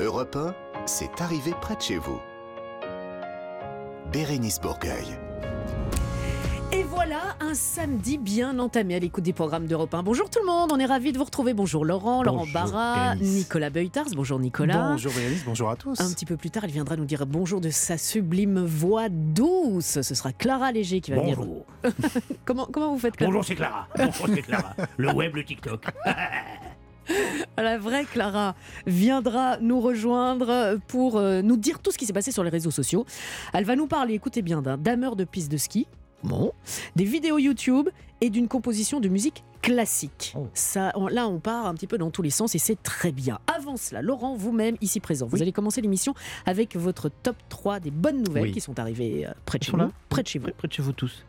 Europe 1, c'est arrivé près de chez vous. Bérénice Bourgueil. Et voilà un samedi bien entamé à l'écoute des programmes d'Europe 1. Bonjour tout le monde, on est ravis de vous retrouver. Bonjour Laurent, Laurent Barra, Bérénice. Nicolas Beutars. Bonjour Nicolas. Bonjour Bérénice, bonjour à tous. Un petit peu plus tard, il viendra nous dire bonjour de sa sublime voix douce. Ce sera Clara Léger qui va venir. Bonjour. Comment, comment vous faites Clara? Bonjour, c'est Clara. Bonjour, c'est Clara. Le web, le TikTok. La vraie Clara viendra nous rejoindre pour euh, nous dire tout ce qui s'est passé sur les réseaux sociaux. Elle va nous parler, écoutez bien, d'un dameur de piste de ski, bon, des vidéos YouTube et d'une composition de musique classique. Oh. Ça, on- là, on part un petit peu dans tous les sens et c'est très bien. Avant cela, Laurent, vous-même, ici présent, vous allez commencer l'émission avec votre top 3 des bonnes nouvelles Oui. qui sont arrivées euh, près de chez là Près de chez vous. Près de chez vous tous.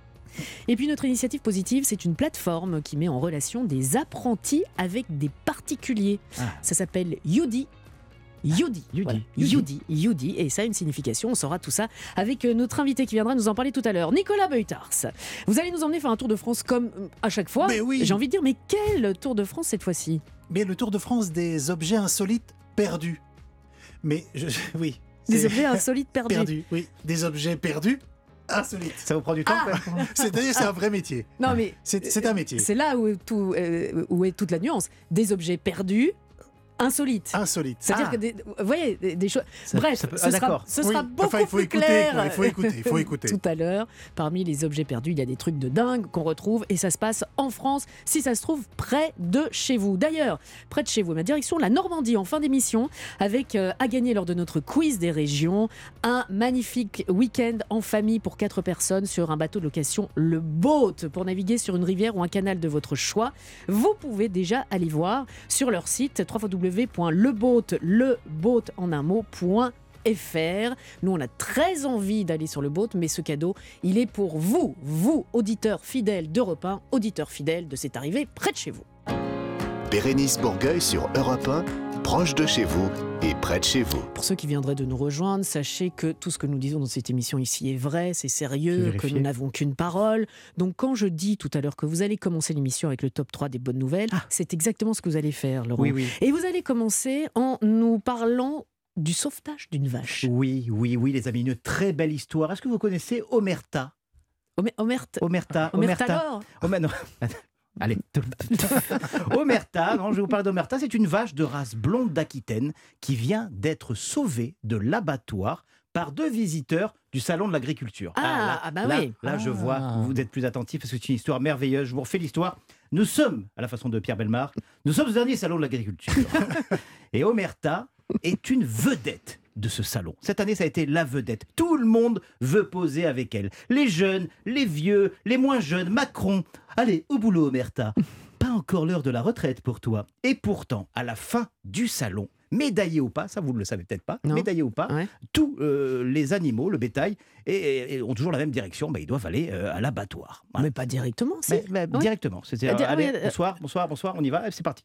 Et puis notre initiative positive, c'est une plateforme qui met en relation des apprentis avec des particuliers. Ah. Ça s'appelle Yudi. Yudi. Yudi. Voilà. Yudi. Yudi. Et ça a une signification. On saura tout ça avec euh, notre invité qui viendra nous en parler tout à l'heure, Nicolas Beutars. Vous allez nous emmener faire un tour de France comme euh, à chaque fois. Mais oui. J'ai envie de dire, mais quel tour de France cette fois-ci? Mais le Tour de France des objets insolites perdus. Mais je, oui. Des objets insolites perdus. perdus. Oui, des objets perdus insolites. Ça vous prend du temps Ah. C'est-à-dire c'est un vrai métier. Non, mais C'est c'est un métier. c'est là où, tout, euh, où est toute la nuance. Des objets perdus, insolites. Insolite. C'est-à-dire Ah, que des, vous voyez, des, des choses. Bref, ça peut- ce, ah, sera, ce Oui. sera beaucoup Enfin, il faut plus écouter, clair. Il faut écouter, il faut écouter. Tout à l'heure, parmi les objets perdus, il y a des trucs de dingue qu'on retrouve et ça se passe en France, si ça se trouve près de chez vous. D'ailleurs, près de chez vous, ma direction la Normandie en fin d'émission, avec euh, à gagner lors de notre quiz des régions un magnifique week-end en famille pour quatre personnes sur un bateau de location, le Boat, pour naviguer sur une rivière ou un canal de votre choix. Vous pouvez déjà aller voir sur leur site www.leboat, leboat en un mot, point fr. Nous, on a très envie d'aller sur le boat, mais ce cadeau, il est pour vous, vous, auditeurs fidèles d'Europe 1, auditeurs fidèles de cette arrivée près de chez vous. Bérénice Bourgueil sur Europe 1, proche de chez vous et près de chez vous. Pour ceux qui viendraient de nous rejoindre, sachez que tout ce que nous disons dans cette émission ici est vrai, c'est sérieux, que nous n'avons qu'une parole. Donc quand je dis tout à l'heure que vous allez commencer l'émission avec le top 3 des bonnes nouvelles, c'est exactement ce que vous allez faire, Laurent. Oui, oui. Et vous allez commencer en nous parlant du sauvetage d'une vache. Oui, oui, oui, les amis, une très belle histoire. Est-ce que vous connaissez Omerta? Omer- Omerta, Omerta, Omerta alors Omer- non. Allez. Omerta, non, je vais vous parler d'Omerta. C'est une vache de race blonde d'Aquitaine qui vient d'être sauvée de l'abattoir par deux visiteurs du salon de l'agriculture. Ah, là, ah bah là, oui. là, je vois, Ah. vous êtes plus attentifs parce que c'est une histoire merveilleuse. Je vous refais l'histoire. Nous sommes, à la façon de Pierre Belmar, nous sommes au dernier salon de l'agriculture. Et Omerta est une vedette de ce salon. Cette année, ça a été la vedette. Tout le monde veut poser avec elle. Les jeunes, les vieux, les moins jeunes, Macron. Allez, au boulot, Omerta. Pas encore l'heure de la retraite pour toi. Et pourtant, à la fin du salon, médaillé ou pas, ça vous ne le savez peut-être pas, Non. médaillé ou pas, Ouais. tous euh, les animaux, le bétail, et, et ont toujours la même direction, bah, ils doivent aller euh, à l'abattoir. Voilà. Mais pas directement, Ouais. Directement. C'est-à-dire, Ah, di- allez, oui, euh, bonsoir, bonsoir, bonsoir, on y va, c'est parti.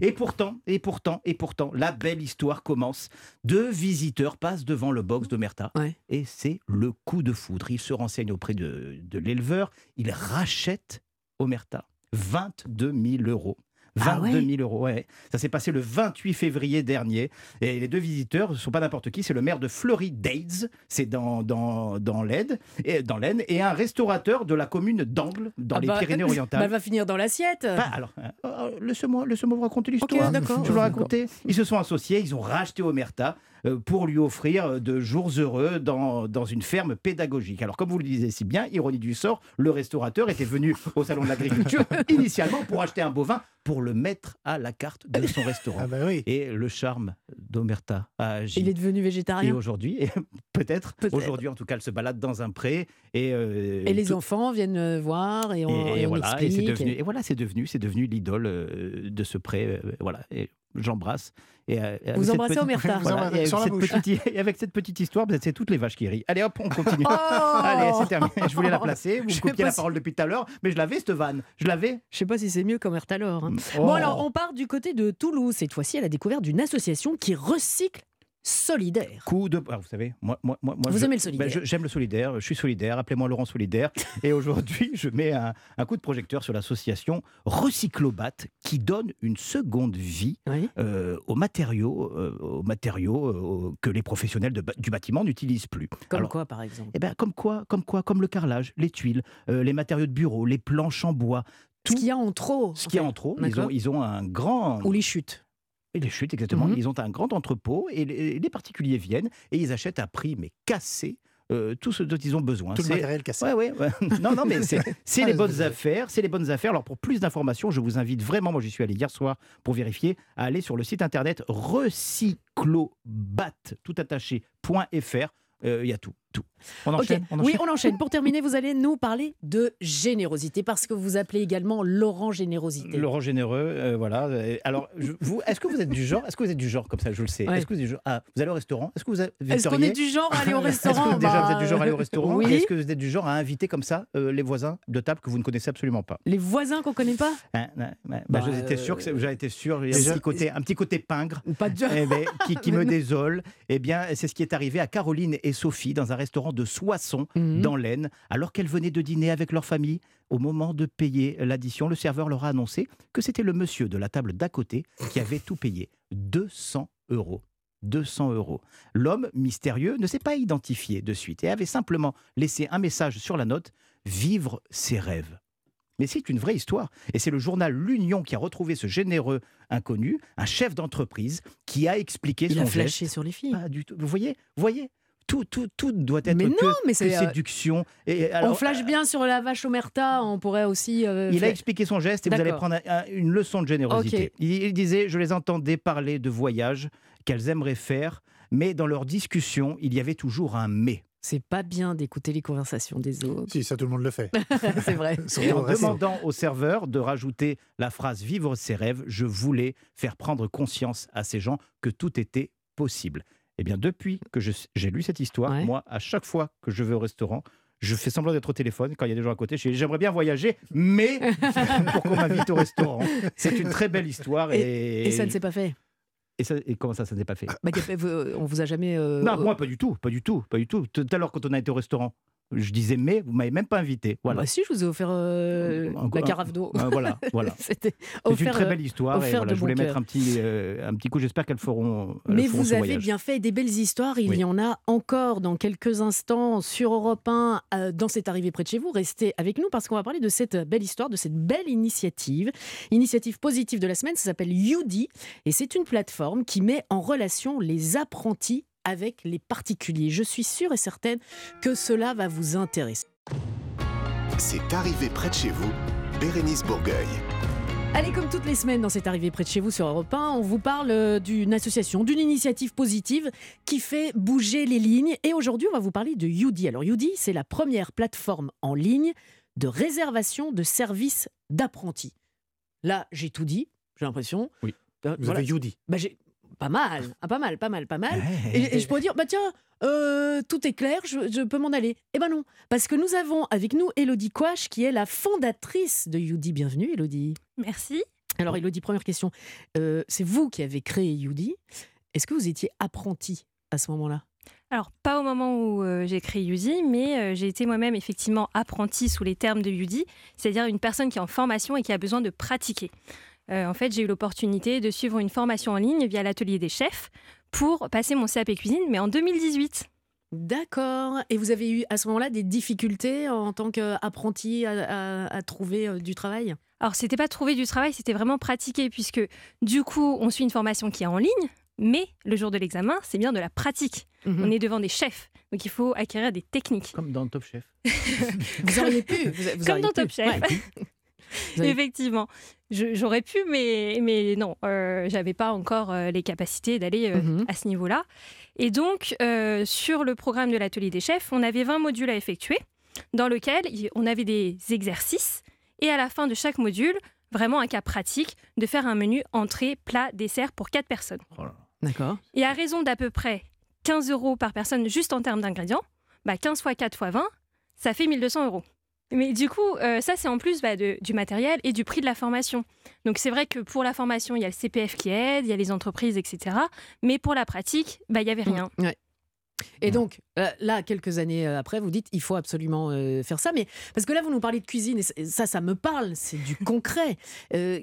Et pourtant, et pourtant, et pourtant, la belle histoire commence. Deux visiteurs passent devant le box d'Omerta Ouais. et c'est le coup de foudre. Ils se renseignent auprès de, de l'éleveur, ils rachètent Omerta 22 000 euros. Ah 22 ouais 000 euros, ouais. Ça s'est passé le 28 février dernier. Et les deux visiteurs ne sont pas n'importe qui, c'est le maire de Fleury-Days, c'est dans, dans, dans l'Aisne, et, dans l'Aisne, et un restaurateur de la commune d'Angle, dans Ah les bah, Pyrénées-Orientales. bah, elle va finir dans l'assiette. Bah, alors, euh, laissez-moi laissez vous raconter l'histoire. Ok, d'accord. Je vais vous raconter. Ils se sont associés, ils ont racheté Omerta pour lui offrir euh, de jours heureux dans, dans une ferme pédagogique. Alors, comme vous le disiez si bien, ironie du sort, le restaurateur était venu au salon de l'agriculture initialement pour acheter un bovin pour le mettre à la carte de son restaurant. Ah bah oui. Et le charme d'Omerta a agi. Il est devenu Et végétarien. aujourd'hui, et peut-être, Peut-être. aujourd'hui en tout cas, elle se balade dans un pré. Et, euh, Et les tout- enfants viennent euh, voir et on, et, et on voilà, et explique. devenu, et voilà, c'est devenu, c'est devenu l'idole euh, de ce pré. euh, voilà, et j'embrasse. Et, euh, Vous cette embrassez petite- Omerta. Voilà, et avec cette petite- et avec cette petite histoire, ben, c'est toutes les vaches qui rient. Allez hop, on continue. Oh Allez, c'est terminé. Je voulais la placer. Vous Je coupiez la si- parole depuis tout à l'heure, mais je l'avais cette vanne. Je l'avais. Je sais pas si c'est mieux qu'Omerta alors. hein. Oh. Bon alors, on part du côté de Toulouse. Cette fois-ci, à la découverte d'une association qui recycle solidaire. Coup de. ah, vous savez, moi, moi, moi, moi, Vous je- aimez le ben, solidaire. je- J'aime le solidaire, je suis solidaire, appelez-moi Laurent Solidaire. Et aujourd'hui, je mets un, un coup de projecteur sur l'association Recyclobat qui donne une seconde vie Oui. euh, aux matériaux, euh, aux matériaux euh, que les professionnels de du bâtiment n'utilisent plus. Comme Alors, quoi, par exemple? eh ben, comme quoi, comme quoi, comme le carrelage, les tuiles, les matériaux de bureau, les planches en bois, Ce qu'il y a en trop. ce qu'il y a en trop. Ils ont, ils ont un grand. Ou les chutes. Et les chutes, exactement. Mhm. Ils ont un grand entrepôt et les, les particuliers viennent et ils achètent à prix mais cassé euh, tout ce dont ils ont besoin. Tout le C'est- matériel cassé. Ouais, ouais, ouais. Non, non, mais c'est Ah, les bonnes vrai. affaires. C'est les bonnes affaires. Alors, pour plus d'informations, je vous invite vraiment, moi j'y suis allé hier soir pour vérifier, à aller sur le site internet recyclobat, tout attaché.fr. Euh, Il y a tout, tout. On enchaîne, on Oui, on enchaîne. Pour terminer, vous allez nous parler de générosité parce que vous appelez également Laurent Générosité. Laurent généreux, euh, voilà. Euh, Alors, je- vous, est-ce que vous êtes du genre Est-ce que vous êtes du genre comme ça Je le sais. Ouais. Est-ce que vous êtes du genre Ah, vous allez au restaurant Est-ce que vous êtes Est-ce qu'on est du genre à aller au Est-ce que restaurant déjà Bah, vous êtes du genre à aller au restaurant Oui. Est-ce que vous êtes du genre à inviter comme ça euh, les voisins de table que vous ne connaissez absolument pas Les voisins qu'on connaît pas ouais. Bah, Bah, J'étais sûr que sûr. Il y a Déjà- un petit côté, un petit côté pingre. Pas de eh ben, qui, qui me désole, eh bien, c'est ce qui est arrivé à Caroline et Sophie dans un restaurant de Soissons, Mhm. dans l'Aisne, alors qu'elles venaient de dîner avec leur famille. Au moment de payer l'addition, le serveur leur a annoncé que c'était le monsieur de la table d'à côté qui avait tout payé. 200 euros. 200 euros. L'homme mystérieux ne s'est pas identifié de suite et avait simplement laissé un message sur la note Vivre ses rêves. Mais c'est une vraie histoire. Et c'est le journal L'Union qui a retrouvé ce généreux inconnu, un chef d'entreprise, qui a expliqué Il son a geste. flashé sur les filles. Pas du tout. Vous voyez, vous voyez tout, tout, tout doit être Mais que, non, mais que c'est, euh, séduction. Et on flash bien sur la vache omerta, on pourrait aussi. euh, il a expliqué son geste et vous allez prendre un- un- une leçon de générosité. Il, il disait Je les entendais parler de voyages qu'elles aimeraient faire, mais dans leur discussion, il y avait toujours un mais. C'est pas bien d'écouter les conversations des autres. Si, ça tout le monde le fait. c'est vrai. Et en demandant au serveur de rajouter la phrase Vivre ses rêves, je voulais faire prendre conscience à ces gens que tout était possible. Eh bien, depuis que j'ai lu cette histoire, Ouais. moi, à chaque fois que je vais au restaurant, je fais semblant d'être au téléphone quand il y a des gens à côté. J'aimerais bien voyager, mais pour qu'on m'invite au restaurant. C'est une très belle histoire. Et, Et ça ne s'est pas fait? et ça- et comment ça, ça n'est pas fait? Bah, on vous a jamais. euh, Non, euh, moi, pas du tout, pas du tout, pas du tout. Tout à l'heure, quand on a été au restaurant, je disais mais, vous m'avez même pas invité. Voilà. Bah si, je vous ai offert euh, Un- la carafe d'eau. Voilà, voilà. C'était une très euh, belle histoire et voilà, je voulais bon mettre un petit, euh, un petit coup. J'espère qu'elles feront. elles Mais feront vous avez voyage. bien fait des belles histoires. Il Oui. y en a encore dans quelques instants sur Europe 1, euh, dans cette arrivée près de chez vous. Restez avec nous parce qu'on va parler de cette belle histoire, de cette belle initiative. Initiative positive de la semaine, ça s'appelle Youdi. Et c'est une plateforme qui met en relation les apprentis avec les particuliers. Je suis sûre et certaine que cela va vous intéresser. C'est arrivé près de chez vous, Bérénice Bourgueil. Allez, comme toutes les semaines dans cette arrivée près de chez vous sur Europe 1, on vous parle euh, d'une association, d'une initiative positive qui fait bouger les lignes. Et aujourd'hui, on va vous parler de Youdi. Alors, Youdi, c'est la première plateforme en ligne de réservation de services d'apprentis. Là, j'ai tout dit, j'ai l'impression. Oui. Euh, Vous voilà. avez Youdi. Bah, j'ai- pas mal, ah, pas mal, pas mal, pas mal. Et, et je pourrais dire, bah tiens, euh, tout est clair, je, je peux m'en aller. Eh ben non, parce que nous avons avec nous Elodie Quash, qui est la fondatrice de Youdi. Bienvenue, Elodie. Merci. Alors, Elodie, première question. Euh, c'est vous qui avez créé Youdi. Est-ce que vous étiez apprentie à ce moment-là? Alors, pas au moment où euh, j'ai créé Yudi, mais euh, j'ai été moi-même effectivement apprentie sous les termes de Yudi, c'est-à-dire une personne qui est en formation et qui a besoin de pratiquer. Euh, en fait, j'ai eu l'opportunité de suivre une formation en ligne via l'atelier des chefs pour passer mon CAP cuisine, mais en 2018. D'accord. Et vous avez eu à ce moment-là des difficultés en tant qu'apprenti à, à- à trouver euh, du travail? Alors, c'était pas trouver du travail, c'était vraiment pratiquer, puisque du coup, on suit une formation qui est en ligne, mais le jour de l'examen, c'est bien de la pratique. Mhm. On est devant des chefs, donc il faut acquérir des techniques. Comme dans Top Chef. Vous auriez pu. Vous, vous Comme auriez dans pu. Top Chef. Ouais. Avez- Effectivement, j'aurais pu, mais, mais non, euh, j'avais pas encore euh, les capacités d'aller euh, Mhm. à ce niveau-là. Et donc, euh, sur le programme de l'atelier des chefs, on avait 20 modules à effectuer, dans lequel on avait des exercices, et à la fin de chaque module, vraiment un cas pratique de faire un menu entrée, plat, dessert pour 4 personnes. Oh. D'accord. Et à raison d'à peu près 15 euros par personne juste en termes d'ingrédients, bah 15 fois 4 fois 20, ça fait 1200 euros. Mais du coup, euh, ça, c'est en plus bah, de- du matériel et du prix de la formation. Donc, c'est vrai que pour la formation, il y a le CPF qui aide, il y a les entreprises, etc. Mais pour la pratique, bah, il n'y avait rien. Ouais. Et donc, euh, là, quelques années euh, après, vous dites il faut absolument euh, faire ça. Mais parce que là, vous nous parlez de cuisine, et ça, ça me parle, c'est du concret. Euh,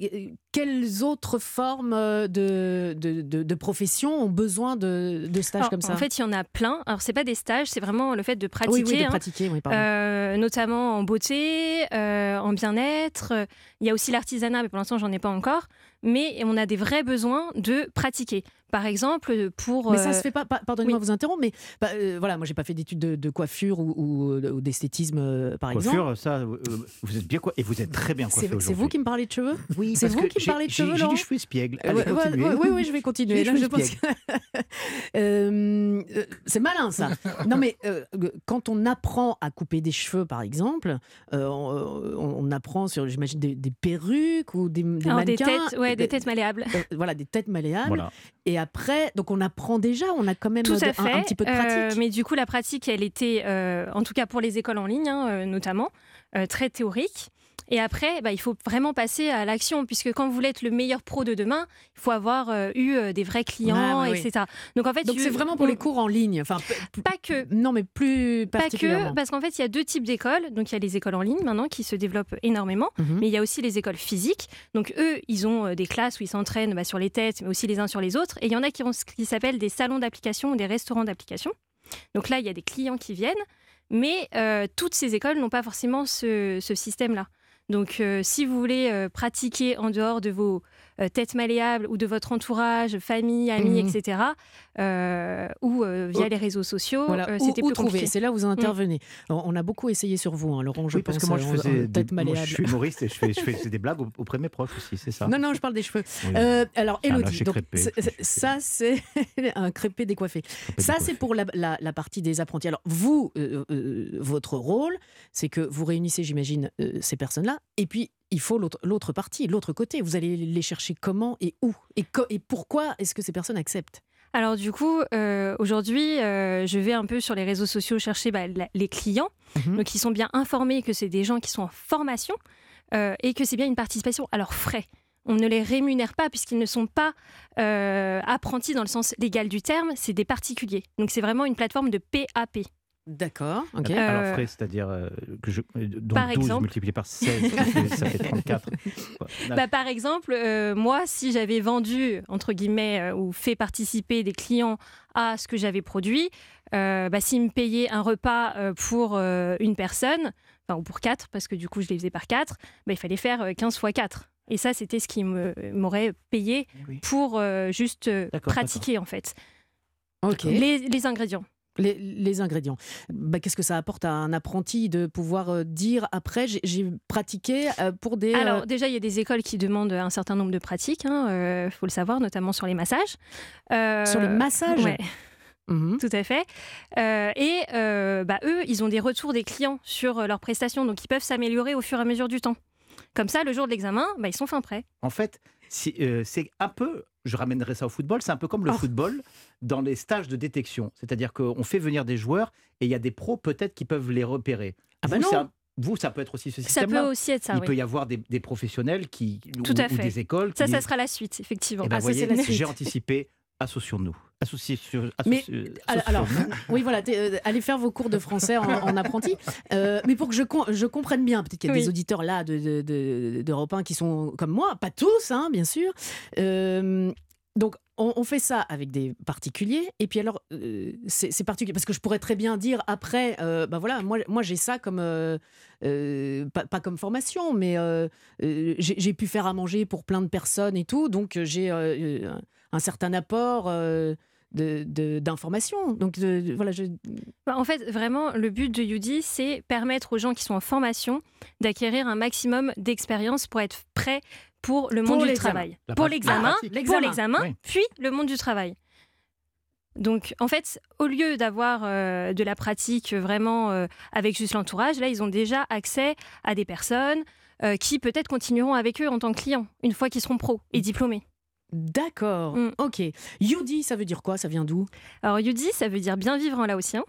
quelles autres formes de, de, de, de professions ont besoin de, de stages Alors, comme ça? En fait, il y en a plein. Alors, c'est pas des stages, c'est vraiment le fait de oui, pratiquer. oui, de hein. pratiquer, oui. Euh, notamment en beauté, en bien-être. Il y a aussi l'artisanat, mais pour l'instant, j'en ai pas encore. Mais on a des vrais besoins de pratiquer. Par exemple, pour. Mais ça euh, se fait pas, pardonnez-moi oui. de vous interrompre, mais bah, euh, voilà, moi j'ai pas fait d'études de, de coiffure ou, ou, ou d'esthétisme euh, par exemple. Coiffure, ça, euh, vous êtes bien quoi Et vous êtes très bien coiffé C'est vous qui me parlez de cheveux? Oui, c'est vous qui me parlez de cheveux, J'ai Laurent? les cheveux espiègles. Allez, Ouais, ouais, continuez. ouais, oui, oui, je vais continuer. Là, je pense que- Euh, euh, c'est malin ça. Non mais euh, quand on apprend à couper des cheveux, par exemple, euh, on, on apprend sur, j'imagine, des, des perruques ou des, des alors, des mannequins. têtes, ouais, des Euh, têtes malléables. euh, voilà, des têtes malléables. Voilà. Et après, donc on apprend déjà, on a quand même Tout de- à un, fait. un petit peu de Euh, pratique. mais du coup, la pratique, elle était, euh, en tout cas pour les écoles en ligne, hein, euh, notamment, euh, très théorique. Et après, bah, il faut vraiment passer à l'action, puisque quand vous voulez être le meilleur pro de demain, il faut avoir euh, eu euh, des vrais clients, etc. Donc en fait, Donc c'est vraiment pour on- les cours en ligne. Enfin, Pas que. non, mais plus Pas particulièrement. que, parce qu'en fait, il y a deux types d'écoles. Donc, il y a les écoles en ligne maintenant qui se développent énormément, Mhm. mais il y a aussi les écoles physiques. Donc, eux, ils ont euh, des classes où ils s'entraînent bah, sur les têtes, mais aussi les uns sur les autres. Et il y en a qui ont ce qui s'appelle des salons d'application ou des restaurants d'application. Donc là, il y a des clients qui viennent, mais euh, toutes ces écoles n'ont pas forcément ce, ce système-là. Donc, euh, si vous voulez euh, pratiquer en dehors de vos euh, têtes malléables ou de votre entourage, famille, amis, Mhm. etc., euh, ou euh, via Oh. les réseaux sociaux, Voilà, euh, où, c'était plus trouver compliqué. C'est là où vous intervenez. Alors, on a beaucoup essayé sur vous, hein, Laurent. Je Oui, parce que moi, je faisais. tête des- moi, malléable. je suis humoriste et je fais, je fais des blagues au- auprès de mes proches aussi, c'est ça. Non, non, je parle des cheveux. Oui. Euh, alors, Elodie, ça, c'est un crépé décoiffé. Ça, c'est pour la, la- la partie des apprentis. Alors, vous, euh, euh, votre rôle, c'est que vous réunissez, j'imagine, euh, ces personnes-là, et puis il faut l'autre partie, l'autre côté. Vous allez les chercher comment et où et, co- et pourquoi est-ce que ces personnes acceptent? Alors du coup, euh, aujourd'hui, euh, je vais un peu sur les réseaux sociaux chercher bah, la- les clients, Mhm. donc ils sont bien informés que c'est des gens qui sont en formation euh, et que c'est bien une participation à leurs frais. On ne les rémunère pas puisqu'ils ne sont pas apprentis dans le sens légal du terme, c'est des particuliers. Donc c'est vraiment une plateforme de PAP. D'accord, ok. Euh, Alors, frais, c'est-à-dire euh, que je. euh, Donc par 12 exemple. multiplié par 16, ça fait, ça fait 34. Quoi. Bah, par exemple, euh, moi, si j'avais vendu, entre guillemets, euh, ou fait participer des clients à ce que j'avais produit, euh, bah, s'ils me payaient un repas euh, pour euh, une personne, enfin, ou pour quatre, parce que du coup, je les faisais par quatre, bah, il fallait faire euh, 15 fois 4. Et ça, c'était ce qui me- m'aurait payé Oui. pour euh, juste pratiquer, en fait. ok. Les, les ingrédients. Les, les ingrédients. Bah, Qu'est-ce que ça apporte à un apprenti de pouvoir euh, dire après j'ai- pratiqué euh, pour des. euh, Alors, déjà, il y a des écoles qui demandent un certain nombre de pratiques, il faut le savoir, notamment sur les massages. Euh, sur les massages ouais. Mhm. Tout à fait. Euh, et euh, bah, eux, ils ont des retours des clients sur euh, leurs prestations, donc ils peuvent s'améliorer au fur et à mesure du temps. Comme ça, le jour de l'examen, bah, ils sont fin prêts. En fait, euh, c'est un peu, je ramènerai ça au football, c'est un peu comme le Oh. football dans les stages de détection. C'est-à-dire qu'on fait venir des joueurs et il y a des pros peut-être qui peuvent les repérer. Ah bah vous, non. un- vous, ça peut être aussi ce Ça système-là. peut aussi être ça, Il oui. peut y avoir des, des professionnels qui, Tout ou, à ou fait. des écoles qui Ça, ça sera la suite, effectivement. Eh ben, Ah, ça, j'ai anticipé, associons-nous. Associez- Mais, associe- Alors, oui, voilà, euh, allez faire vos cours de français en, en apprenti. Euh, mais pour que je, com- je comprenne bien, peut-être qu'il y a Oui. des auditeurs là de, de, de- d'Europe 1 qui sont comme moi, pas tous, hein, bien sûr. Euh, donc, on, on fait ça avec des particuliers. Et puis alors, euh, c'est, particulier. Parce que je pourrais très bien dire après, euh, ben voilà, moi, moi j'ai ça comme. euh, euh, pas, pas comme formation, mais euh, euh, j'ai, pu faire à manger pour plein de personnes et tout. Donc, euh, j'ai euh, un, un certain apport. De, de- d'informations. Donc de- de- voilà, je... Bah, En fait, vraiment, le but de UDI, c'est permettre aux gens qui sont en formation d'acquérir un maximum d'expérience pour être prêts pour le Pour monde du travail. La Pour l'examen, Ah, pour L'examen. l'examen, Oui. puis le monde du travail. Donc, en fait, au lieu d'avoir euh, de la pratique vraiment euh, avec juste l'entourage, là, ils ont déjà accès à des personnes euh, qui peut-être continueront avec eux en tant que clients, une fois qu'ils seront pros et diplômés. D'accord, Mm. ok. Yudi, ça veut dire quoi? Ça vient d'où? Alors, Yudi, ça veut dire bien vivre en laotien,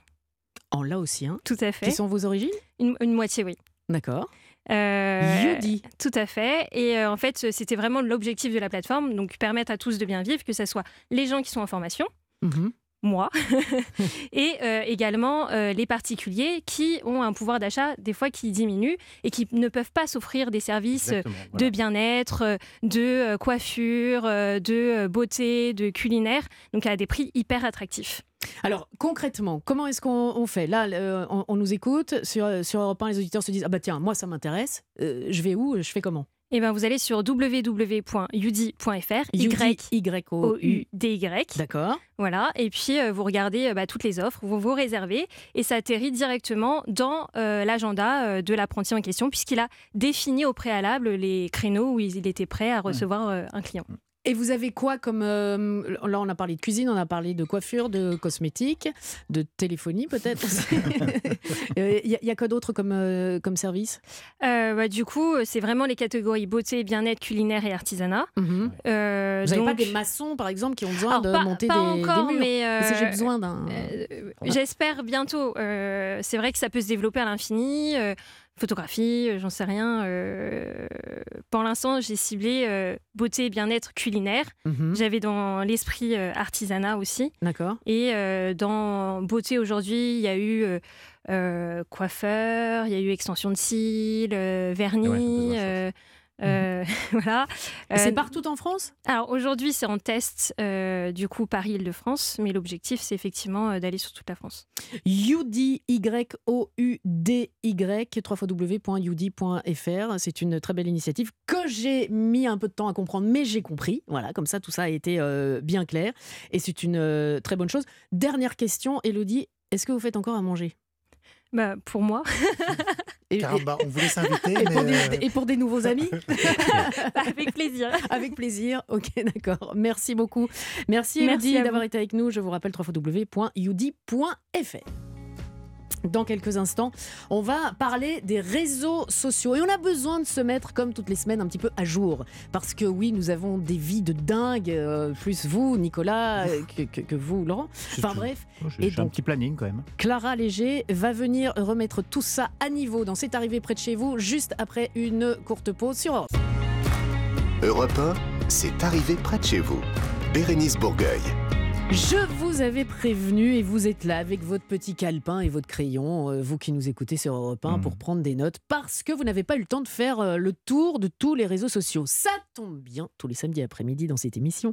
En laotien. tout à fait. Qui sont vos origines? Une, une moitié, oui. D'accord. Euh, Yudi. Tout à fait. Et euh, en fait, c'était vraiment l'objectif de la plateforme, donc permettre à tous de bien vivre, que ce soit les gens qui sont en formation, Mhm. Moi, et euh, également euh, les particuliers qui ont un pouvoir d'achat des fois qui diminue et qui ne peuvent pas s'offrir des services euh, de bien-être, de coiffure, de beauté, de culinaire, donc à des prix hyper attractifs. Alors concrètement, comment est-ce qu'on on fait? Là, euh, on, on nous écoute sur, sur Europe 1, les auditeurs se disent ah bah tiens, moi ça m'intéresse. Euh, je vais où? Je fais comment? Et ben vous allez sur www.udi.fr, Y Y O O U U. D Y. D'accord. Voilà, et puis euh, vous regardez euh, bah, toutes les offres, vous vous réservez, et ça atterrit directement dans euh, l'agenda de l'apprenti en question, puisqu'il a défini au préalable les créneaux où il était prêt à recevoir un client. Et vous avez quoi comme euh, là on a parlé de cuisine, on a parlé de coiffure, de cosmétiques, de téléphonie peut-être. aussi. Euh, Il y, a- il y a quoi d'autre comme euh, comme service? Euh, bah, du coup, c'est vraiment les catégories beauté, bien-être, culinaire et artisanat. Mhm. Vous n'avez pas donc- des maçons par exemple qui ont besoin Alors, de pas, monter pas des, encore, des murs? mais Si j'ai besoin d'un. J'espère bientôt. C'est vrai que ça peut se développer à l'infini. Photographie, euh, j'en sais rien. euh, pour l'instant, j'ai ciblé euh, beauté, bien-être, culinaire. Mhm. J'avais dans l'esprit euh, artisanat aussi. D'accord. Et dans beauté aujourd'hui, il y a eu coiffeur, il y a eu extension de cils, vernis. Ouais, euh, euh, voilà. C'est Euh, partout en France? Alors aujourd'hui, c'est en test, euh, du coup, Paris-Île-de-France, mais l'objectif, c'est effectivement d'aller sur toute la France. UDY, O-U-D-Y, www.ud.fr. C'est une très belle initiative que j'ai mis un peu de temps à comprendre, mais j'ai compris. Voilà, comme ça, tout ça a été bien clair. Et c'est une très bonne chose. Dernière question, Elodie, est-ce que vous faites encore à manger? Bah, pour moi, et, Car et- bah, on voulait s'inviter, et pour mais des, et pour des nouveaux amis avec plaisir. Avec plaisir. Ok, d'accord. Merci beaucoup. Merci, Merci d'avoir été avec nous. Je vous rappelle www.ud.fr. Dans quelques instants, on va parler des réseaux sociaux. Et on a besoin de se mettre, comme toutes les semaines, un petit peu à jour. Parce que oui, nous avons des vies de dingue, euh, plus vous, Nicolas, euh, que, que- que vous, Laurent. Enfin bref, Oh, J'ai Et j'ai un donc- petit planning quand même. Clara Léger va venir remettre tout ça à niveau dans C'est arrivé près de chez vous, juste après une courte pause sur Europe. Europe 1, c'est arrivé près de chez vous. Bérénice Bourgueil. Je vous avais prévenu et vous êtes là avec votre petit calepin et votre crayon, euh, vous qui nous écoutez sur Europe 1, Mhm. pour prendre des notes, parce que vous n'avez pas eu le temps de faire euh, le tour de tous les réseaux sociaux. Ça tombe bien, tous les samedis après-midi dans cette émission.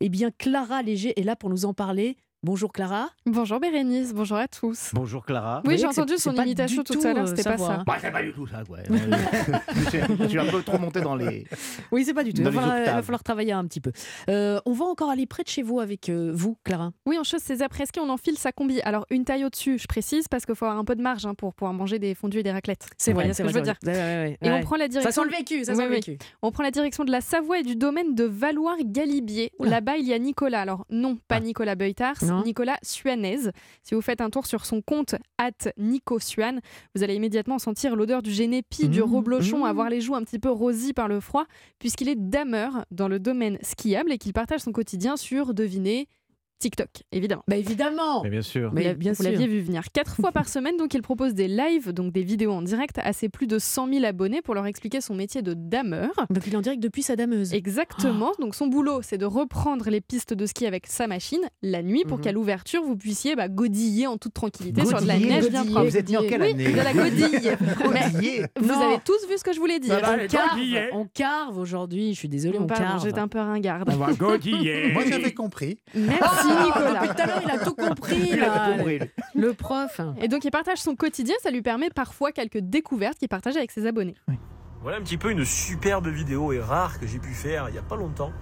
Eh bien, Clara Léger est là pour nous en parler. Bonjour Clara. Bonjour Bérénice, bonjour à tous. Bonjour Clara. Oui, j'ai entendu c'est- son c'est imitation tout tout, à l'heure, euh, c'était pas voix, ça. Bah, c'est pas du tout ça, quoi. je suis un peu trop monté dans les. Oui, c'est pas du tout. Il va falloir, il va octaves. falloir travailler un petit peu. Euh, on va encore aller près de chez vous avec euh, vous, Clara. Oui, on chose ses après-ski, on enfile sa combi. Alors, une taille au-dessus, je précise, parce qu'il faut avoir un peu de marge hein, pour pouvoir manger des fondus et des raclettes. C'est vrai, c'est ce que vrai. je veux dire. c'est. Ouais, ouais, ouais, Et ouais. on prend la Ça direction. sent le vécu, ça sent le vécu. On prend la direction de la Savoie et du domaine de Valoir-Galibier. Là-bas, il y a Nicolas. Alors, non, pas Ah. Nicolas Beutars, Nicolas Suanez. Si vous faites un tour sur son compte, at Nico Suan, vous allez immédiatement sentir l'odeur du génépi, du Mmh, reblochon, mmh. avoir les joues un petit peu rosies par le froid, puisqu'il est dameur dans le domaine skiable et qu'il partage son quotidien sur, devinez, TikTok, évidemment. Bah évidemment. bien sûr. Mais Vous bien l'aviez vu venir. Quatre fois par semaine, donc il propose des lives, donc des vidéos en direct à ses plus de 100 000 abonnés pour leur expliquer son métier de dameur. Donc il est en direct depuis sa dameuse. Exactement. Donc son boulot, c'est de reprendre les pistes de ski avec sa machine la nuit pour Mhm. qu'à l'ouverture, vous puissiez bah, godiller en toute tranquillité sur de la Godiller, neige bien propre. Vous êtes né en quelle Oui, année de la godille. Mais Godiller. vous avez tous vu ce que je voulais dire. Bah, bah, on carve, godiller. on carve aujourd'hui. Je suis désolée, on carve. j'étais un peu ringarde. On va godiller. moi j'avais compris. Merci Nicolas. Depuis tout à l'heure, il a tout compris. Il a là. tout compris, lui. Le prof. Et donc il partage son quotidien, ça lui permet parfois quelques découvertes qu'il partage avec ses abonnés. Voilà un petit peu une superbe vidéo et rare que j'ai pu faire il n'y a pas longtemps.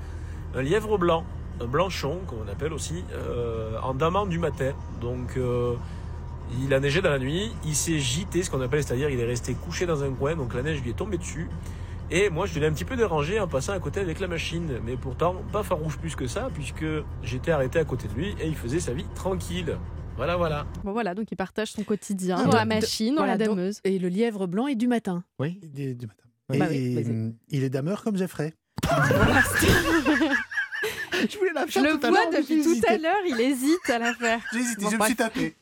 Un lièvre blanc, un blanchon, comme on appelle aussi, euh, en damant du matin. Donc euh, il a neigé dans la nuit, il s'est gité, ce qu'on appelle, c'est-à-dire il est resté couché dans un coin, donc la neige lui est tombée dessus. Et moi je l'ai un petit peu dérangé en passant à côté avec la machine, mais pourtant pas farouche plus que ça, puisque j'étais arrêté à côté de lui et il faisait sa vie tranquille. Voilà, voilà. Bon voilà, donc il partage son quotidien Ah, dans la machine, dans voilà, la donc- dameuse. Et le lièvre blanc est du matin. Oui. Il est du matin. Bah Et oui, vas-y. hum, il est dameur comme Jeffrey. Je voulais la Je le vois depuis tout à l'heure, il hésite à la faire. J'ai hésité, Bon, je me bref. suis tapé.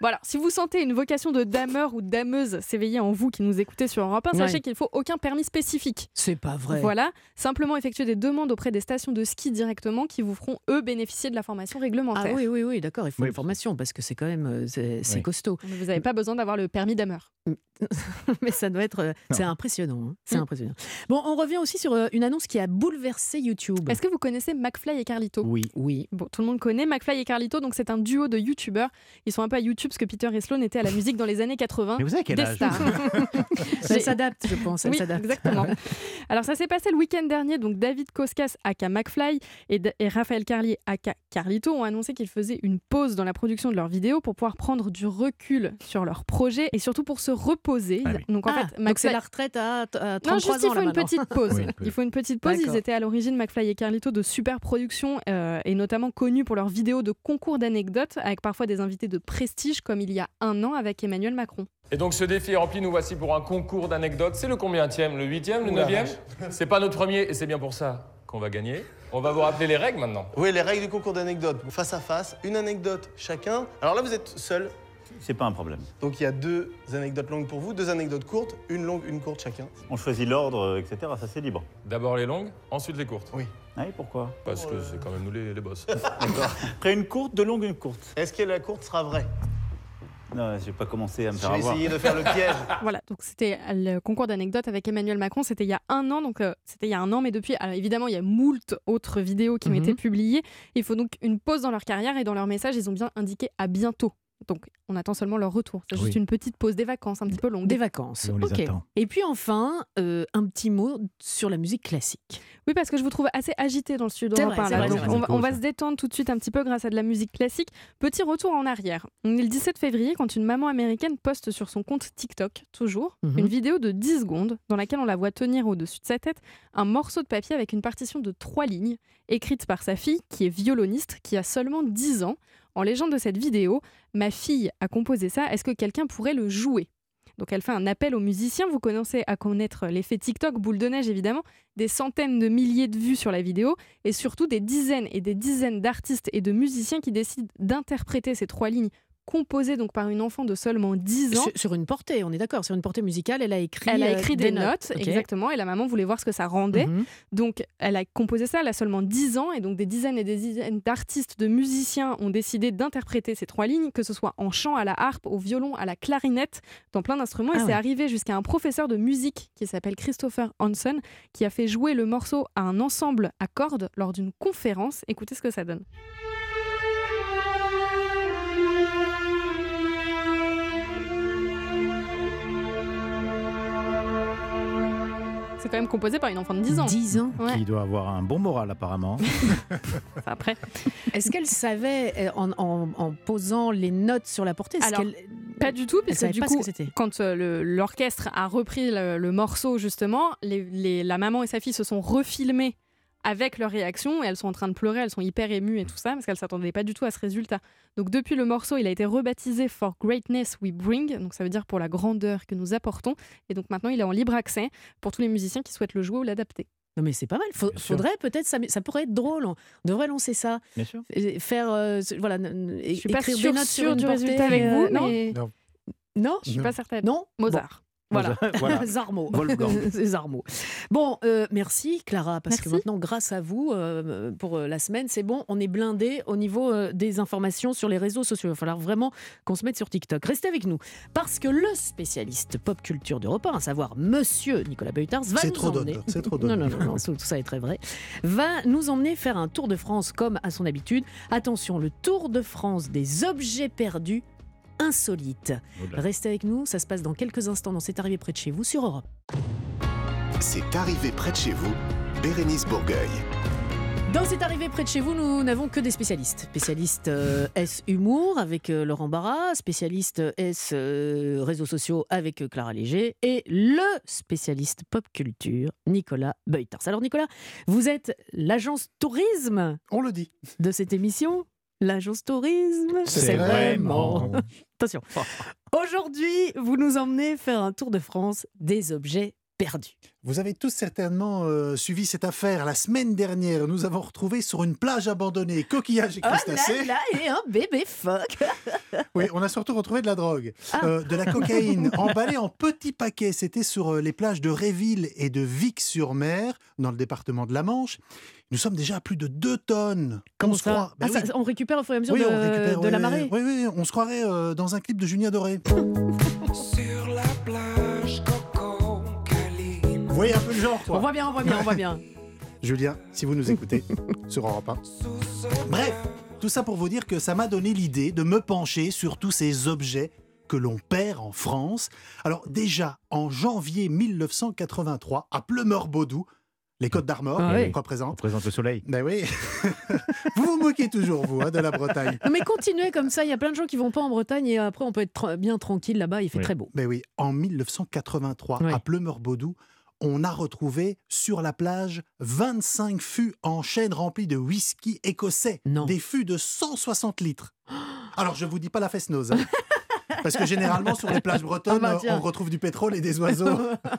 Bon alors, si vous sentez une vocation de dameur ou dameuse s'éveiller en vous qui nous écoutez sur Europe 1, sachez qu'il ne faut aucun permis spécifique. C'est pas vrai. Voilà, simplement effectuer des demandes auprès des stations de ski directement qui vous feront, eux, bénéficier de la formation Ah réglementaire. oui, oui, oui, d'accord, il faut Oui, une formation parce que c'est quand même euh, c'est Oui. costaud. Mais Vous n'avez pas besoin d'avoir le permis dameur. Mais ça doit être. euh, C'est impressionnant. hein. C'est Mm. impressionnant. Bon, on revient aussi sur euh, une annonce qui a bouleversé YouTube. Est-ce que vous connaissez McFly et Carlito? Oui. Oui. Bon, tout le monde connaît McFly et Carlito, donc c'est un duo de youtubeurs. Ils sont un peu à YouTube parce que Peter et Sloan étaient à la musique dans les années 80. Mais vous avez quel âge stars. Elle s'adapte, je pense. Elle Oui, s'adapte. exactement. Alors ça s'est passé le week-end dernier, donc David Koskas aka McFly et, Raphaël Carlier aka Carlito ont annoncé qu'ils faisaient une pause dans la production de leurs vidéos pour pouvoir prendre du recul sur leur projet et surtout pour se reposer. Ah oui. Donc en Ah, fait, c'est McFly- la retraite à, à 33 non, juste il faut là, une maintenant. petite pause. Oui, il faut une petite pause. Ils étaient à l'origine McFly et Carlito de super productions euh, et notamment connus pour leurs vidéos de concours d'anecdotes avec parfois des invités de prestige comme il y a un an avec Emmanuel Macron. Et donc ce défi est rempli, nous voici pour un concours d'anecdotes. C'est le combienième Le huitième, le neuvième C'est pas notre premier et c'est bien pour ça qu'on va gagner. On va vous rappeler les règles maintenant. Oui, les règles du concours d'anecdotes. Face à face, une anecdote chacun. Alors là, vous êtes seul. C'est pas un problème. Donc il y a deux anecdotes longues pour vous, deux anecdotes courtes, une longue, une courte chacun. On choisit l'ordre, euh, etc. Ça, c'est libre. D'abord les longues, ensuite les courtes. Oui. Oui, pourquoi? Parce que c'est quand même nous les, les boss. Après une courte, de longue, une courte. Est-ce que la courte sera vraie? Non, je vais pas commencer à me Je faire vais avoir. essayer de faire le piège. Voilà, donc c'était le concours d'anecdotes avec Emmanuel Macron, c'était il y a un an, donc euh, c'était il y a un an, mais depuis, alors évidemment, il y a moult autres vidéos qui ont Mhm. été publiées. Il faut donc une pause dans leur carrière et dans leur message, ils ont bien indiqué à bientôt. Donc on attend seulement leur retour. C'est juste Oui. une petite pause des vacances, un petit peu longue. Des vacances. Et on les Ok. attend. Et puis enfin, euh, un petit mot sur la musique classique. Oui, parce que je vous trouve assez agité dans le d'Europe vrai, un, c'est là. vrai, Donc, c'est on, vrai. va, on va se détendre tout de suite un petit peu grâce à de la musique classique. Petit retour en arrière. On est le 17 février quand une maman américaine poste sur son compte TikTok, toujours, Mhm. une vidéo de 10 secondes dans laquelle on la voit tenir au-dessus de sa tête un morceau de papier avec une partition de trois lignes écrite par sa fille qui est violoniste, qui a seulement 10 ans. En légende de cette vidéo, ma fille a composé ça, est-ce que quelqu'un pourrait le jouer? Donc elle fait un appel aux musiciens. Vous connaissez à connaître l'effet TikTok, boule de neige évidemment, des centaines de milliers de vues sur la vidéo et surtout des dizaines et des dizaines d'artistes et de musiciens qui décident d'interpréter ces trois lignes composées donc par une enfant de seulement 10 ans. Sur, sur une portée, on est d'accord, sur une portée musicale, elle a écrit, Elle a euh, écrit des, notes, exactement, et la maman voulait voir ce que ça rendait. Mhm. Donc, elle a composé ça, elle a seulement 10 ans, et donc des dizaines et des dizaines d'artistes, de musiciens ont décidé d'interpréter ces trois lignes, que ce soit en chant, à la harpe, au violon, à la clarinette, dans plein d'instruments. et Ah c'est arrivé jusqu'à un professeur de musique qui s'appelle Christopher Hanson, qui a fait jouer le morceau à un ensemble à cordes lors d'une conférence. Écoutez ce que ça donne. C'est quand même composé par une enfant de 10 ans. 10 ans. Ouais, Qui doit avoir un bon moral, apparemment. après. Est-ce qu'elle savait, euh, en, en- en posant les notes sur la portée, est-ce Alors, qu'elle Pas du tout, puisque savait du pas ce coup, que c'était quand euh, l'orchestre a repris le, le morceau, justement, les- les- la maman et sa fille se sont refilmées avec leur réaction et elles sont en train de pleurer, elles sont hyper émues et tout ça, parce qu'elles s'attendaient pas du tout à ce résultat. Donc depuis le morceau, il a été rebaptisé For Greatness We Bring, donc ça veut dire pour la grandeur que nous apportons, et donc maintenant il est en libre accès pour tous les musiciens qui souhaitent le jouer ou l'adapter. Non mais c'est pas mal. Faut- faudrait peut-être ça, ça pourrait être drôle. On devrait lancer ça. Bien sûr. Et Faire euh, voilà. Je suis pas écrire des sûre, du portée, résultat avec euh, vous, non mais Non. non je suis Non. pas certaine. non Mozart. Voilà. voilà. Zarmo. C'est Zarmo. Bon, euh, merci Clara, parce que maintenant, grâce à vous, euh, pour euh, la semaine, c'est bon, on est blindé au niveau euh, des informations sur les réseaux sociaux. Il va falloir vraiment qu'on se mette sur TikTok. Restez avec nous, parce que le spécialiste pop culture d'Europe 1, à savoir Monsieur Nicolas Beutars, va nous trop emmener. c'est trop Non, d'honneur. non, non, non, tout tout ça est très vrai. Va nous emmener faire un tour de France comme à son habitude. Attention, le tour de France des objets perdus insolites. Au-delà. Restez avec nous, ça se passe dans quelques instants dans C'est arrivé près de chez vous sur Europe. C'est arrivé près de chez vous, Bérénice Bourgueil. Dans C'est arrivé près de chez vous, nous n'avons que des spécialistes. Spécialiste euh, S humour avec euh, Laurent Barra, spécialiste S euh, réseaux sociaux avec euh, Clara Léger et le spécialiste pop culture Nicolas Beutars. Alors Nicolas, vous êtes l'agence tourisme On le dit. de cette émission L'agence tourisme, C'est Attention. Aujourd'hui, vous nous emmenez faire un tour de France des objets Vous avez tous certainement euh, suivi cette affaire. La semaine dernière, nous avons retrouvé sur une plage abandonnée coquillages et Oh crustacés. là là, et un bébé phoque Oui, on a surtout retrouvé de la drogue, Ah. Euh, de la cocaïne emballée en petits paquets. C'était sur euh, les plages de Réville et de Vic-sur-Mer, dans le département de la Manche. Nous sommes déjà à plus de 2 tonnes. Comment on se croit- Ben Ah, ça-. On récupère au fur et à mesure Oui, de, on récupère, de oui, la marée Oui, oui, on se croirait euh, dans un clip de Julien Doré. Sur la plage, voyez un peu le genre, On voit bien, on voit bien, on voit bien. Julien, si vous nous écoutez sur Europe 1. Bref, tout ça pour vous dire que ça m'a donné l'idée de me pencher sur tous ces objets que l'on perd en France. Alors déjà, en janvier 1983, à Pleumeur-Baudou, les Côtes d'Armor Ah oui. représentent. On présente le soleil. Ben oui, vous vous moquez toujours, vous, hein, de la Bretagne. Non, mais continuez comme ça, il y a plein de gens qui vont pas en Bretagne et après on peut être tra- bien tranquille là-bas, il fait Oui. très beau. Ben oui, en 1983, Oui. à Pleumeur-Baudou, on a retrouvé sur la plage 25 fûts en chaîne remplis de whisky écossais. Non. Des fûts de 160 litres. Alors, je vous dis pas la fesse-nose. hein. Parce que généralement, sur les plages bretonnes, Ah bah euh, tiens. on retrouve du pétrole et des oiseaux.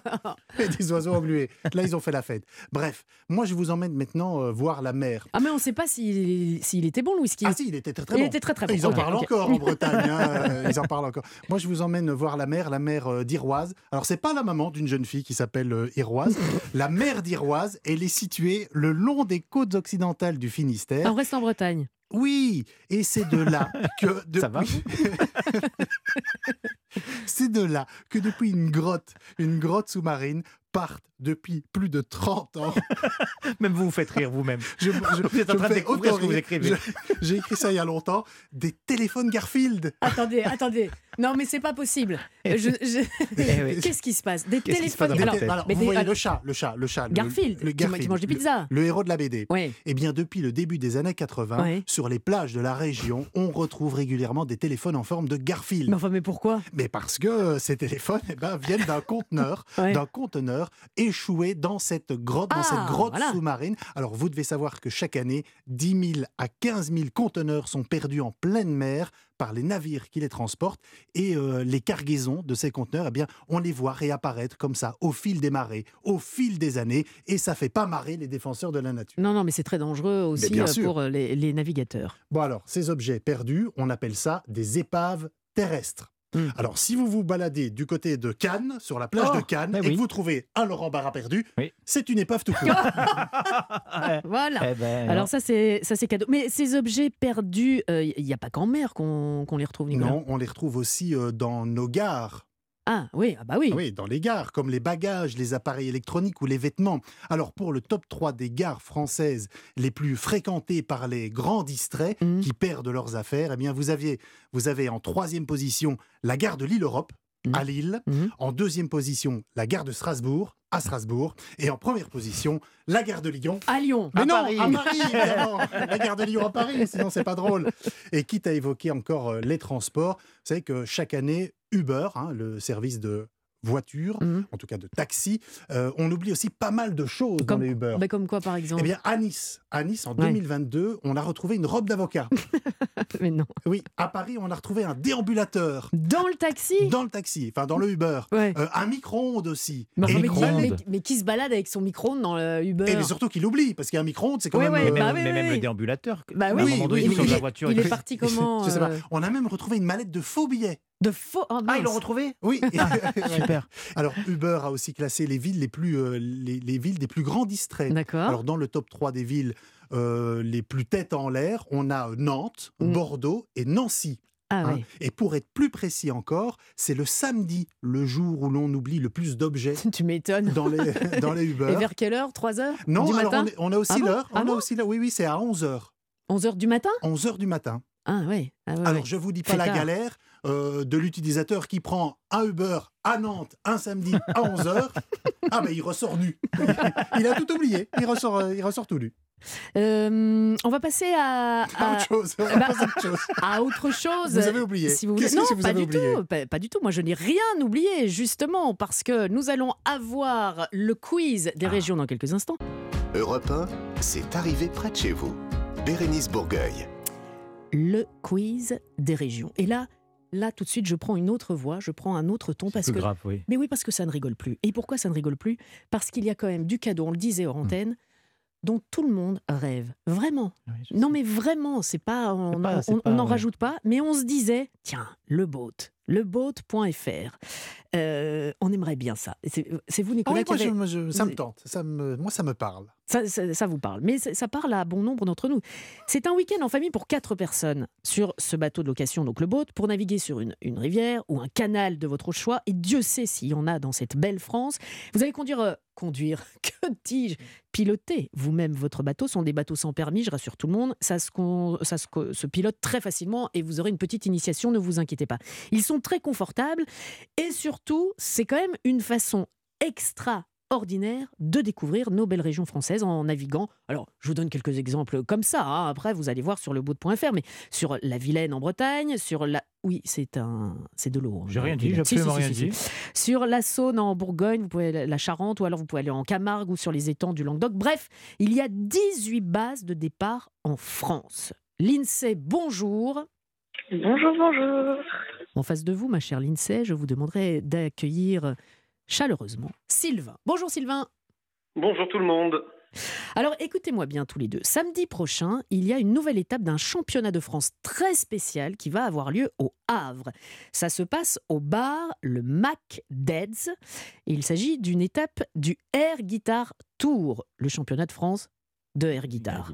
et des oiseaux englués. Là, ils ont fait la fête. Bref, moi, je vous emmène maintenant euh, voir la mer. Ah mais on sait pas s'il s'il était bon le whisky. Ah si, il était très très Il bon. était très très bon. Ils en parlent encore en Bretagne. hein, euh, Ils en parlent encore. Moi, je vous emmène voir la mer, la mer euh, d'Iroise. Alors, c'est pas la maman d'une jeune fille qui s'appelle euh, Iroise. La mer d'Iroise, elle est située le long des côtes occidentales du Finistère. On reste en Bretagne. Oui, et c'est de là que depuis... Ça va c'est de là que depuis une grotte, une grotte sous-marine, partent depuis plus de 30 ans. Même vous vous faites rire vous-même. Je, je- Vous êtes en train de découvrir ce que vous écrivez. J'ai écrit ça il y a longtemps. Des téléphones Garfield. Attendez, attendez. Non mais c'est pas possible. Je- je- Eh oui. Qu'est-ce qui se passe? Des Qu'est-ce qui se passe téléphones. alors, mais vous des- voyez alors- le chat, le chat, le chat. le- Garfield, le, ma- qui mange des le- pizzas. Le, héros de la BD. Ouais. Eh bien, depuis le début des années 80, Ouais. sur les plages de la région, on retrouve régulièrement des téléphones en forme de Garfield. Mais enfin mais pourquoi? Mais parce que euh, ces téléphones eh ben, viennent d'un conteneur, Ouais. d'un conteneur échoué dans cette grotte, dans Ah, cette grotte voilà. sous-marine. Alors vous devez savoir que chaque année, 10 000 à 15 000 conteneurs sont perdus en pleine mer par les navires qui les transportent et euh, les cargaisons de ces conteneurs, eh bien, on les voit réapparaître comme ça au fil des marées, au fil des années, et ça fait pas marrer les défenseurs de la nature. Non non mais c'est très dangereux aussi bien euh, sûr. pour les, les navigateurs. Bon alors, ces objets perdus, on appelle ça des épaves terrestres. Hmm. Alors, si vous vous baladez du côté de Cannes, sur la plage Oh, de Cannes, mais et oui. que vous trouvez un Laurent Barra perdu, Oui. c'est une épave tout court. Voilà. Eh ben, Alors ça c'est ça c'est cadeau. Mais ces objets perdus, il n'y a pas qu'en mer qu'on les retrouve Nicolas? non, on les retrouve aussi euh, dans nos gares. Ah oui, ah bah oui. Ah Oui, dans les gares, comme les bagages, les appareils électroniques ou les vêtements. Alors, pour le top 3 des gares françaises les plus fréquentées par les grands distraits Mhm. qui perdent leurs affaires, eh bien, vous, aviez, vous avez en troisième position la gare de l'île-Europe, Mhm. à Lille. Mhm. En deuxième position, la gare de Strasbourg, à Strasbourg. Et en première position, la gare de Lyon. À Lyon. Mais À non, Paris. à Paris, évidemment. La gare de Lyon à Paris, sinon c'est pas drôle. Et quitte à évoquer encore euh, les transports, vous savez que chaque année, Uber, hein, le service de voiture, Mhm. en tout cas de taxi, euh, on oublie aussi pas mal de choses Comme- dans les Uber. Bah, comme quoi par exemple Eh bien, à Nice, à Nice, en Ouais. 2022, on a retrouvé une robe d'avocat. Mais non. Oui, à Paris, on a retrouvé un déambulateur Dans le taxi dans le taxi, enfin dans le Uber. Ouais. Euh, un micro-ondes aussi. Mais, Et mais, mais- mais qui se balade avec son micro-ondes dans le Uber Et mais surtout qu'il oublie, parce qu'un micro-ondes, c'est quand Ouais, même... euh, mais même, bah oui, mais même oui. le déambulateur, Bah à oui, un il sort de oui. la voiture. Il est parti comment Je sais pas. euh, On a même retrouvé une mallette de faux billets. De faux. oh, Ah, ils l'ont retrouvé Oui. Super. Alors Uber a aussi classé les villes les plus euh, les, les villes des plus grands distraits. D'accord. Alors dans le top 3 des villes euh, les plus têtes en l'air, on a Nantes, Mm. Bordeaux et Nancy. Ah hein. oui. Et pour être plus précis encore, c'est le samedi, le jour où l'on oublie le plus d'objets Tu m'étonnes. dans les, dans les Uber. Et vers quelle heure? 3 heures? Non, du alors matin? on, est- on a aussi Ah bon? l'heure. Ah on bon? a aussi l'heure. Oui, oui, c'est à 11h. 11 heures du matin? 11h du matin. Ah. Ah ouais, Alors, ouais. je vous dis pas la tard. galère euh, de l'utilisateur qui prend un Uber à Nantes un samedi à 11h. ah, ben il ressort nu. il a tout oublié. Il ressort, euh, il ressort tout nu. Euh, on va passer à, À à, autre chose. bah, à autre. Vous avez oublié. Si vous voulez. Non, que vous pas avez du oublié tout. Pas, pas du tout. Moi, je n'ai rien oublié, justement, parce que nous allons avoir le quiz des régions dans quelques instants. Europe 1, c'est arrivé près de chez vous. Bérénice Bourgueil. Le quiz des régions. Et là, là, tout de suite, je prends une autre voix, je prends un autre ton parce plus que. grave, oui. Mais oui, parce que ça ne rigole plus. Et pourquoi ça ne rigole plus? Parce qu'il y a quand même du cadeau, on le disait Mmh. hors antenne, dont tout le monde rêve. Vraiment. non, mais vraiment, c'est pas. On n'en ouais. rajoute pas, mais on se disait, tiens, le boat, leboat.fr. Euh, on aimerait bien ça. C'est vous, Ah Nicolas, oui, moi, avez- je- ça me tente. Ça me, moi, ça me parle. Ça, vous parle, mais ça, parle à bon nombre d'entre nous. C'est un week-end en famille pour quatre personnes sur ce bateau de location, donc le boat, pour naviguer sur une, rivière ou un canal de votre choix. Et Dieu sait s'il y en a dans cette belle France. Vous allez conduire, euh, conduire, que dis-je, piloter vous-même votre bateau. Ce sont des bateaux sans permis, je rassure tout le monde. Ça se, se pilote très facilement et vous aurez une petite initiation, ne vous inquiétez pas. Ils sont très confortables et surtout, c'est quand même une façon extra ordinaire de découvrir nos belles régions françaises en naviguant. Alors, je vous donne quelques exemples comme ça. hein. Après, vous allez voir sur le bout.fr, mais sur la Vilaine en Bretagne, sur la. Oui, c'est un, c'est de l'eau. hein, J'ai rien dit, j'ai absolument Si, si, rien si, dit. si. Sur la Saône en Bourgogne, vous pouvez aller à la Charente, ou alors vous pouvez aller en Camargue ou sur les étangs du Languedoc. Bref, il y a 18 bases de départ en France. L'INSEE, bonjour. Bonjour, bonjour. En face de vous, ma chère Lindsay, je vous demanderai d'accueillir chaleureusement Sylvain. Bonjour Sylvain. Bonjour tout le monde. Alors écoutez-moi bien tous les deux. Samedi prochain, il y a une nouvelle étape d'un championnat de France très spécial qui va avoir lieu au Havre. Ça se passe au bar le Mac Deads. Et il s'agit d'une étape du Air Guitar Tour, le championnat de France de Air Guitar.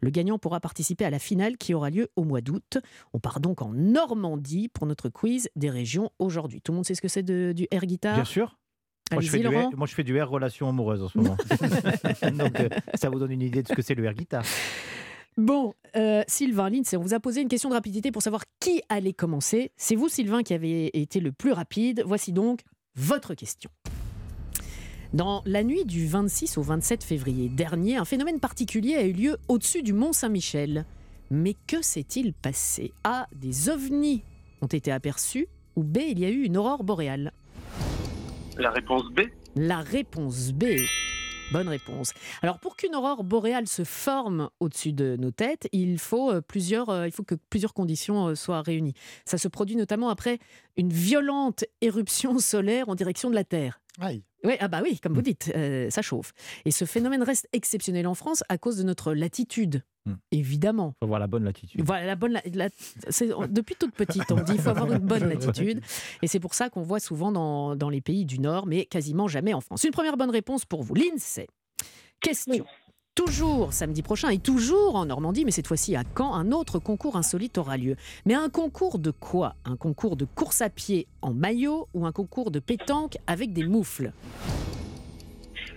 Le gagnant pourra participer à la finale qui aura lieu au mois d'août. On part donc en Normandie pour notre quiz des régions aujourd'hui. Tout le monde sait ce que c'est de- du air guitar Bien sûr. Moi je, fais du air, moi, je fais du air relation amoureuse en ce moment. Donc, euh, ça vous donne une idée de ce que c'est le air guitar. Bon, euh, Sylvain, Lindsay, on vous a posé une question de rapidité pour savoir qui allait commencer. C'est vous, Sylvain, qui avez été le plus rapide. Voici donc votre question. Dans la nuit du 26 au 27 février dernier, un phénomène particulier a eu lieu au-dessus du Mont Saint-Michel. Mais que s'est-il passé? A. Des ovnis ont été aperçus ou B. Il y a eu une aurore boréale? La réponse B. La réponse B. Bonne réponse. Alors pour qu'une aurore boréale se forme au-dessus de nos têtes, il faut euh, plusieurs, euh, il faut que plusieurs conditions euh, soient réunies. Ça se produit notamment après une violente éruption solaire en direction de la Terre. Aïe. Oui, ah bah oui, comme vous dites, euh, ça chauffe. Et ce phénomène reste exceptionnel en France à cause de notre latitude, Hmm. évidemment. Il faut avoir la bonne latitude. Voilà, la bonne, la- depuis toute petite, on dit qu'il faut avoir une bonne latitude. Et c'est pour ça qu'on voit souvent dans, dans les pays du Nord, mais quasiment jamais en France. Une première bonne réponse pour vous. L'INSEE. Question. Toujours samedi prochain et toujours en Normandie, mais cette fois-ci à Caen, un autre concours insolite aura lieu. Mais un concours de quoi? Un concours de course à pied en maillot ou un concours de pétanque avec des moufles?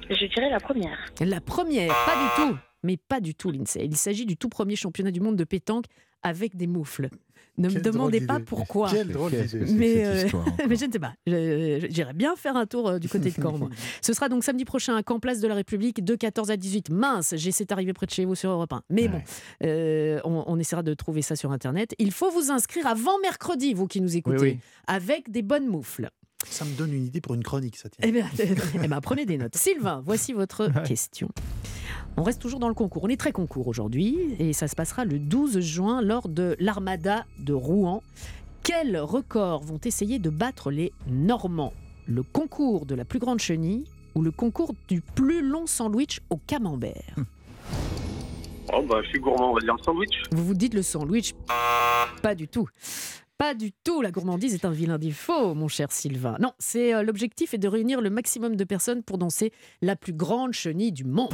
Je dirais la première. La première, pas du tout. Mais pas du tout, l'INSEE. Il s'agit du tout premier championnat du monde de pétanque avec des moufles. Ne me Quelle demandez pas pourquoi. Quelle drôle d'idée. Mais, cette euh, mais je ne sais pas. J'irai bien faire un tour euh, du côté de Caen, moi. Ce sera donc samedi prochain à Caen, place de la République, de 14 à 18. Mince, j'essaie d'arriver près de chez vous sur Europe 1. Mais bon, euh, on, on essaiera de trouver ça sur Internet. Il faut vous inscrire avant mercredi, vous qui nous écoutez, Oui, oui. avec des bonnes moufles. Ça me donne une idée pour une chronique, ça tient. Eh bien, eh ben, prenez des notes. Sylvain, voici votre question. On reste toujours dans le concours. On est très concours aujourd'hui et ça se passera le 12 juin lors de l'Armada de Rouen. Quels records vont essayer de battre les Normands? Le concours de la plus grande chenille ou le concours du plus long sandwich au camembert? Oh bah je suis gourmand, on va dire le sandwich. Vous vous dites le sandwich? Pas du tout. Pas du tout, la gourmandise est un vilain défaut, mon cher Sylvain. Non, c'est euh, l'objectif est de réunir le maximum de personnes pour danser la plus grande chenille du monde.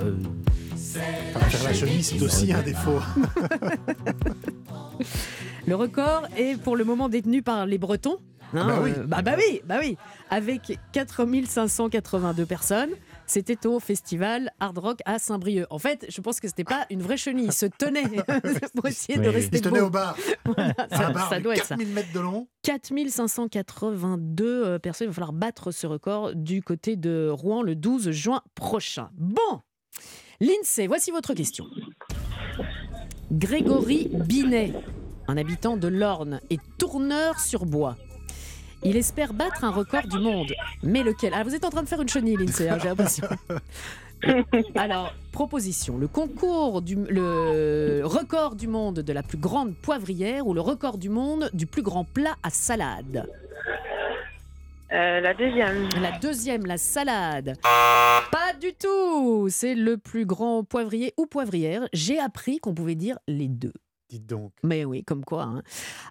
Euh, Faire la chemise, c'est aussi un défaut. Le record est pour le moment détenu par les Bretons. hein, Bah oui. euh, bah, bah oui, bah oui, avec 4582 personnes. C'était au festival Hard Rock à Saint-Brieuc. En fait, je pense que c'était pas une vraie chenille. Ils se tenaient pour essayer de Oui, rester Il se tenait beau. au bar. Voilà, ça, Un bar ça doit être ça. 4000 mètres de long. 4582 euh, personnes. Il va falloir battre ce record du côté de Rouen le 12 juin prochain. Bon, l'INSEE, voici votre question. Grégory Binet, un habitant de l'Orne, est tourneur sur bois. Il espère battre un record du monde. Mais lequel? Ah, vous êtes en train de faire une chenille, l'INSEE, hein, j'ai l'impression. Alors, propositions. Le concours du le record du monde de la plus grande poivrière ou le record du monde du plus grand plat à salade? Euh, la deuxième. La deuxième, la salade. Pas du tout. C'est le plus grand poivrier ou poivrière. J'ai appris qu'on pouvait dire les deux. Dites donc. Mais oui, comme quoi. hein.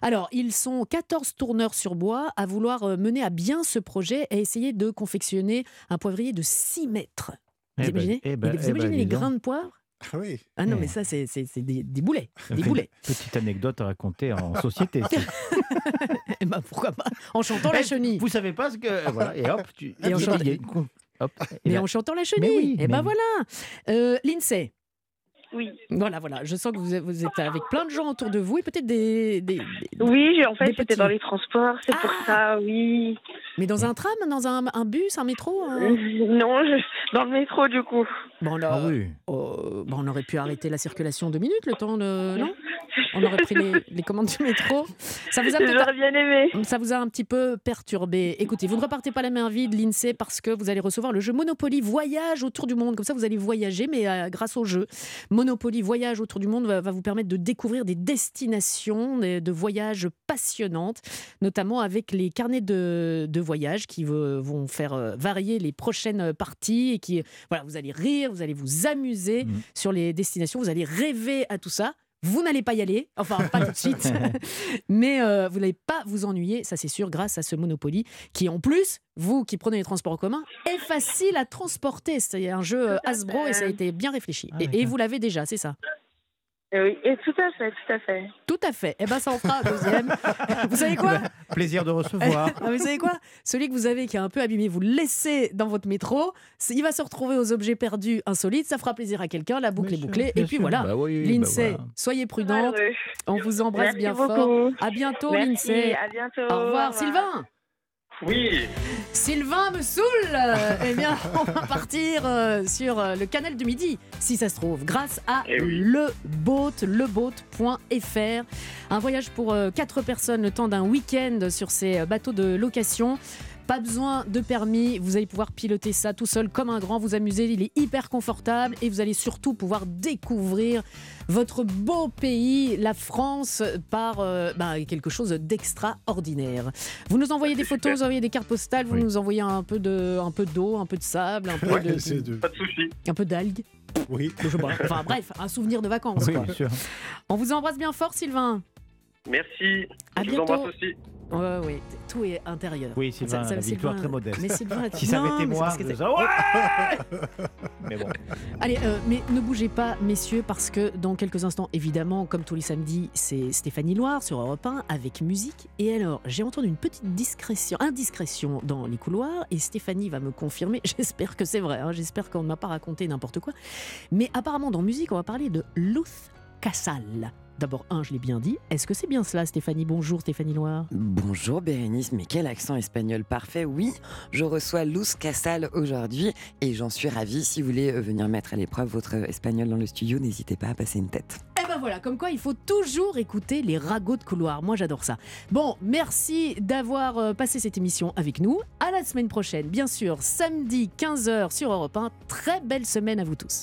Alors, ils sont 14 tourneurs sur bois à vouloir euh, mener à bien ce projet et essayer de confectionner un poivrier de 6 mètres. Vous Eh ben, imaginez, eh ben, vous eh ben, les grains de poivre Ah oui. Ah non, mais ça, c'est des, des boulets. Des boulets. Petite anecdote à raconter en société. Eh ben, pourquoi pas En chantant la chenille. Vous savez pas ce que. Voilà, et hop, tu. Et hop, et Mais là- en chantant la Mais chenille. oui, et ben voilà. Euh, Lindsay. Oui. Voilà, voilà. Je sens que vous êtes, vous êtes avec plein de gens autour de vous et peut-être des, des- des- Oui, j'ai- en fait, c'était petits. dans les transports, c'est pour ça, oui. Mais dans un tram, dans un, un bus, un métro un- Non, je- dans le métro, du coup. Bon, là, Ah oui. euh, bon, on aurait pu arrêter la circulation deux minutes, le temps de. Non? On aurait pris les, les commandes du métro. Ça vous a J'aurais bien aimé. Ça vous a un petit peu perturbé. Écoutez, vous ne repartez pas la main vide, l'INSEE, parce que vous allez recevoir le jeu Monopoly Voyage autour du monde. Comme ça, vous allez voyager, mais euh, grâce au jeu. Monopoly Voyage autour du monde va, va vous permettre de découvrir des destinations de, de voyages passionnantes, notamment avec les carnets de, de voyage qui vont faire euh, varier les prochaines parties et qui, voilà, vous allez rire, vous allez vous amuser Mhm. sur les destinations, vous allez rêver à tout ça. Vous n'allez pas y aller, enfin pas tout de suite, mais euh, vous n'allez pas vous ennuyer, ça c'est sûr, grâce à ce Monopoly qui en plus, vous qui prenez les transports en commun, est facile à transporter. C'est un jeu euh, Hasbro et ça a été bien réfléchi. Ah, et, et d'accord. vous l'avez déjà, c'est ça? Oui, et tout à fait, tout à fait. Tout à fait. Eh ben ça en fera un deuxième. vous savez quoi? Plaisir de recevoir. Ah, mais vous savez quoi? Celui que vous avez qui est un peu abîmé, vous le laissez dans votre métro. Il va se retrouver aux objets perdus insolites. Ça fera plaisir à quelqu'un. La boucle Bien est bouclée. bien Et puis sûr. voilà. Bah oui, bah L'INSEE, voilà. soyez prudente. On vous embrasse Merci bien beaucoup. fort. À bientôt, Merci, l'INSEE. à bientôt. Au revoir, Sylvain. Oui. Sylvain me saoule Euh, Eh bien, on va partir euh, sur euh, le canal du Midi, si ça se trouve, grâce à Eh oui. le boat, leboat.fr. Un voyage pour 4 personnes le temps d'un week-end sur ces euh, bateaux de location. Pas besoin de permis, vous allez pouvoir piloter ça tout seul comme un grand, vous amuser, il est hyper confortable et vous allez surtout pouvoir découvrir votre beau pays, la France, par euh, bah, quelque chose d'extraordinaire. Vous nous envoyez des photos, vous envoyez des cartes postales, vous Oui. nous envoyez un peu de, un peu d'eau, un peu de sable, un peu Ouais, de, de- Pas de souci. un peu d'algues. Oui. Je sais pas. Enfin bref, un souvenir de vacances. Oui, quoi. bien sûr. On vous embrasse bien fort, Sylvain. Merci. À Je vous bientôt. embrasse aussi. Ouais, ouais, tout est intérieur. Oui, Sylvain, la victoire très modeste. Mais Sylvain, Si ça avait été moi, je dirais, ouais Mais bon. Allez, euh, mais ne bougez pas, messieurs, parce que dans quelques instants, évidemment, comme tous les samedis, c'est Stéphanie Loire sur Europe 1 avec musique. Et alors, j'ai entendu une petite discrétion, indiscrétion dans les couloirs, et Stéphanie va me confirmer. J'espère que c'est vrai, hein, j'espère qu'on ne m'a pas raconté n'importe quoi. Mais apparemment, dans musique, on va parler de Luth Casal. D'abord, un, je l'ai bien dit. Est-ce que c'est bien cela, Stéphanie Bonjour, Stéphanie Loire. Bonjour Bérénice, mais quel accent espagnol parfait. Oui, je reçois Luz Casal aujourd'hui et j'en suis ravie. Si vous voulez euh, venir mettre à l'épreuve votre euh, espagnol dans le studio, n'hésitez pas à passer une tête. Eh ben voilà, comme quoi il faut toujours écouter les ragots de couloir. Moi j'adore ça. Bon, merci d'avoir euh, passé cette émission avec nous. À la semaine prochaine, bien sûr, samedi 15h sur Europe 1. Très belle semaine à vous tous.